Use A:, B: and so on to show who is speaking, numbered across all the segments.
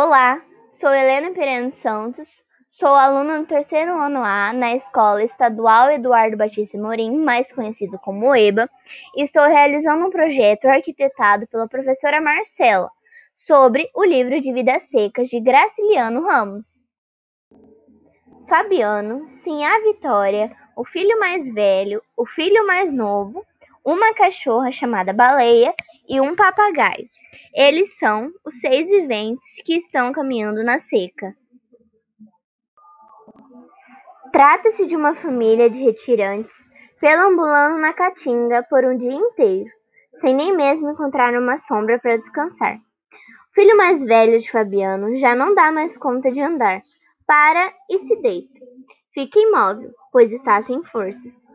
A: Olá, sou Helena Pereira Santos, sou aluna do terceiro ano A na Escola Estadual Eduardo Batista Morim, mais conhecido como EBA, e estou realizando um projeto arquitetado pela professora Marcela sobre o livro de Vidas Secas de Graciliano Ramos. Fabiano, Sinhá Vitória, o filho mais velho, o filho mais novo, uma cachorra chamada Baleia e um papagaio. Eles são os seis viventes que estão caminhando na seca. Trata-se de uma família de retirantes perambulando na caatinga por um dia inteiro, sem nem mesmo encontrar uma sombra para descansar. O filho mais velho de Fabiano já não dá mais conta de andar. Para e se deita. Fica imóvel, pois está sem forças.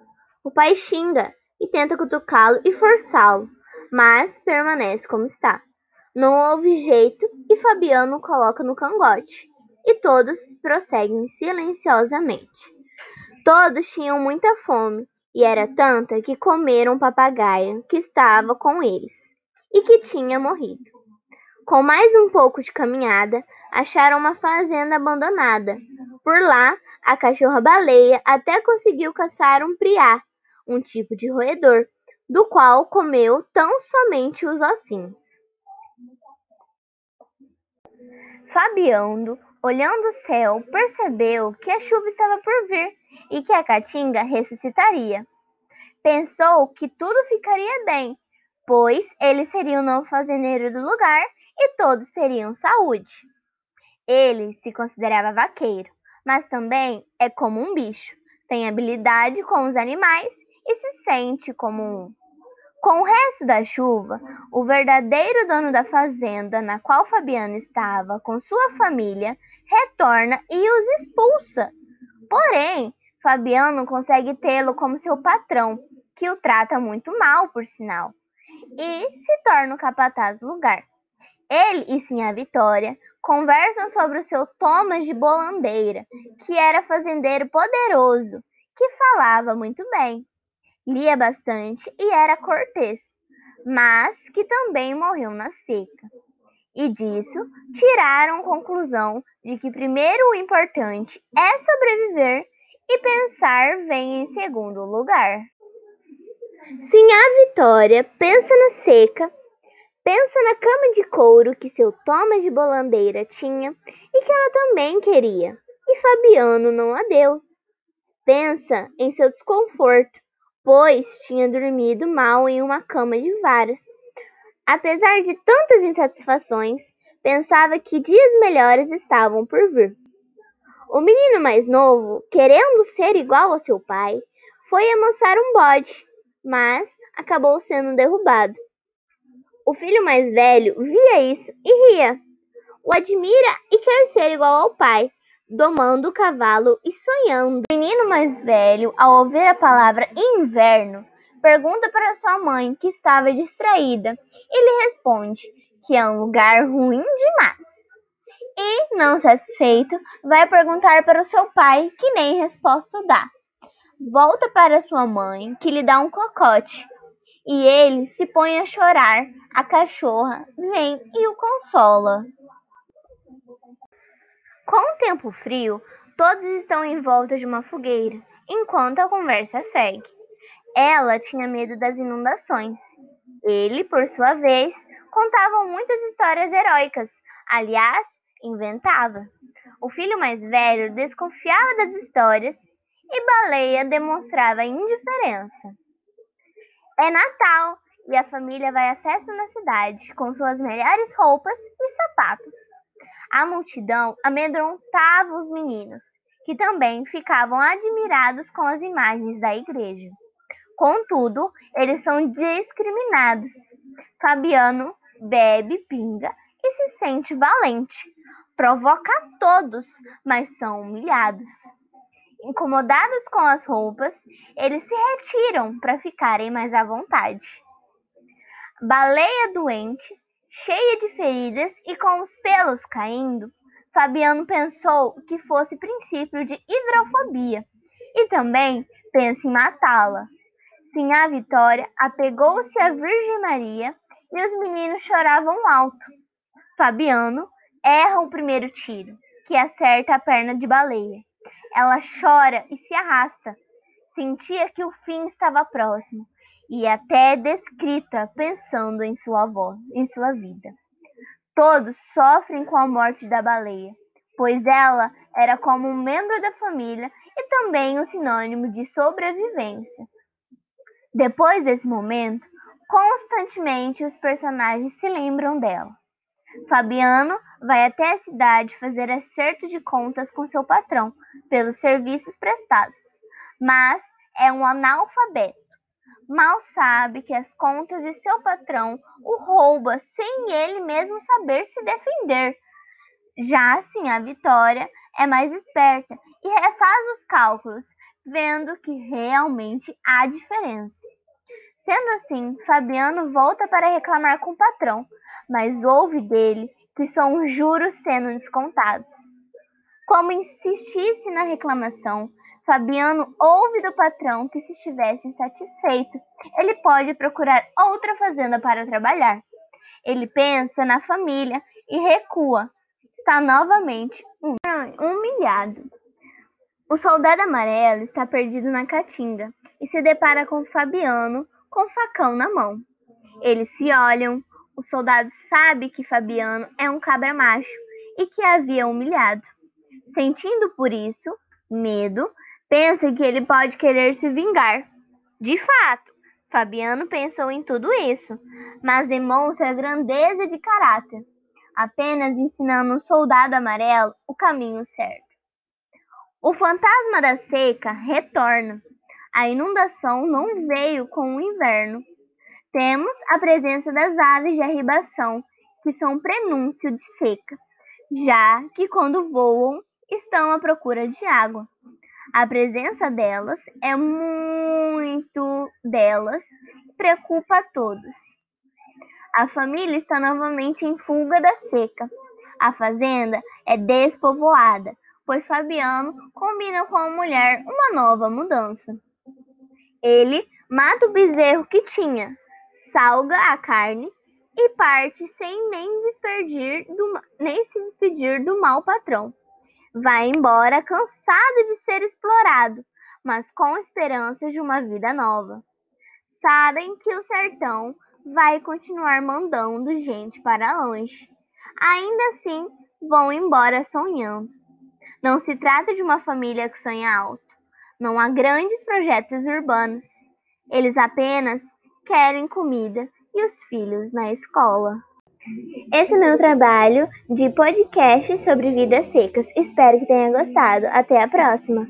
A: O pai xinga e tenta cutucá-lo e forçá-lo, mas permanece como está. Não houve jeito e Fabiano coloca no cangote, e todos prosseguem silenciosamente. Todos tinham muita fome, e era tanta que comeram o papagaio que estava com eles e que tinha morrido. Com mais um pouco de caminhada, acharam uma fazenda abandonada. Por lá, a cachorra-baleia até conseguiu caçar um priá, um tipo de roedor, do qual comeu tão somente os ossinhos. Fabiano, olhando o céu, percebeu que a chuva estava por vir e que a caatinga ressuscitaria. Pensou que tudo ficaria bem, pois ele seria o novo fazendeiro do lugar e todos teriam saúde. Ele se considerava vaqueiro, mas também é como um bicho, tem habilidade com os animais e se sente como um. Com o resto da chuva, o verdadeiro dono da fazenda na qual Fabiano estava com sua família retorna e os expulsa. Porém, Fabiano consegue tê-lo como seu patrão, que o trata muito mal, por sinal, e se torna o capataz do lugar. Ele e sim a Vitória conversam sobre o seu Thomas de Bolandeira, que era fazendeiro poderoso, que falava muito bem lia bastante e era cortês, mas que também morreu na seca. E disso tiraram conclusão de que primeiro o importante é sobreviver e pensar vem em segundo lugar. Sim, a Vitória pensa na seca, pensa na cama de couro que seu Thomas de Bolandeira tinha e que ela também queria, e Fabiano não a deu. Pensa em seu desconforto pois tinha dormido mal em uma cama de varas. Apesar de tantas insatisfações, pensava que dias melhores estavam por vir. O menino mais novo, querendo ser igual ao seu pai, foi amansar um bode, mas acabou sendo derrubado. O filho mais velho via isso e ria. O admira e quer ser igual ao pai, domando o cavalo e sonhando. O menino mais velho, ao ouvir a palavra inverno, pergunta para sua mãe, que estava distraída, e lhe responde que é um lugar ruim demais. E, não satisfeito, vai perguntar para o seu pai, que nem resposta dá. Volta para sua mãe, que lhe dá um cocote, e ele se põe a chorar. A cachorra vem e o consola. Com o tempo frio, todos estão em volta de uma fogueira, enquanto a conversa segue. Ela tinha medo das inundações. Ele, por sua vez, contava muitas histórias heróicas, aliás, inventava. O filho mais velho desconfiava das histórias e Baleia demonstrava indiferença. É Natal e a família vai à festa na cidade com suas melhores roupas e sapatos. A multidão amedrontava os meninos, que também ficavam admirados com as imagens da igreja. Contudo, eles são discriminados. Fabiano bebe pinga e se sente valente. Provoca todos, mas são humilhados. Incomodados com as roupas, eles se retiram para ficarem mais à vontade. Baleia doente cheia de feridas e com os pelos caindo, Fabiano pensou que fosse princípio de hidrofobia e também pensa em matá-la. A Vitória apegou-se à Virgem Maria e os meninos choravam alto. Fabiano, erra o primeiro tiro, que acerta a perna de baleia. Ela chora e se arrasta. Sentia que o fim estava próximo e até descrita pensando em sua avó, em sua vida. Todos sofrem com a morte da baleia, pois ela era como um membro da família e também um sinônimo de sobrevivência. Depois desse momento, constantemente os personagens se lembram dela. Fabiano vai até a cidade fazer acerto de contas com seu patrão pelos serviços prestados, mas é um analfabeto. Mal sabe que as contas de seu patrão o rouba sem ele mesmo saber se defender. Já assim, a Vitória é mais esperta e refaz os cálculos, vendo que realmente há diferença. Sendo assim, Fabiano volta para reclamar com o patrão, mas ouve dele que são juros sendo descontados. Como insistisse na reclamação, Fabiano ouve do patrão que, se estivesse insatisfeito, ele pode procurar outra fazenda para trabalhar. Ele pensa na família e recua. Está novamente humilhado. O soldado amarelo está perdido na caatinga e se depara com Fabiano com facão na mão. Eles se olham. O soldado sabe que Fabiano é um cabra macho e que havia humilhado. Sentindo por isso medo, pensa que ele pode querer se vingar. De fato, Fabiano pensou em tudo isso, mas demonstra grandeza de caráter, apenas ensinando o soldado amarelo o caminho certo. O fantasma da seca retorna a inundação não veio com o inverno. Temos a presença das aves de arribação, que são prenúncio de seca, já que quando voam estão à procura de água. A presença delas é muito delas preocupa a todos. A família está novamente em fuga da seca. A fazenda é despovoada, pois Fabiano combina com a mulher uma nova mudança. Ele mata o bezerro que tinha, salga a carne e parte sem nem, do, nem se despedir do mau patrão. Vai embora cansado de ser explorado, mas com esperanças de uma vida nova. Sabem que o sertão vai continuar mandando gente para longe. Ainda assim, vão embora sonhando. Não se trata de uma família que sonha alto. Não há grandes projetos urbanos. Eles apenas querem comida e os filhos na escola. Esse é meu trabalho de podcast sobre vidas secas. Espero que tenha gostado. Até a próxima!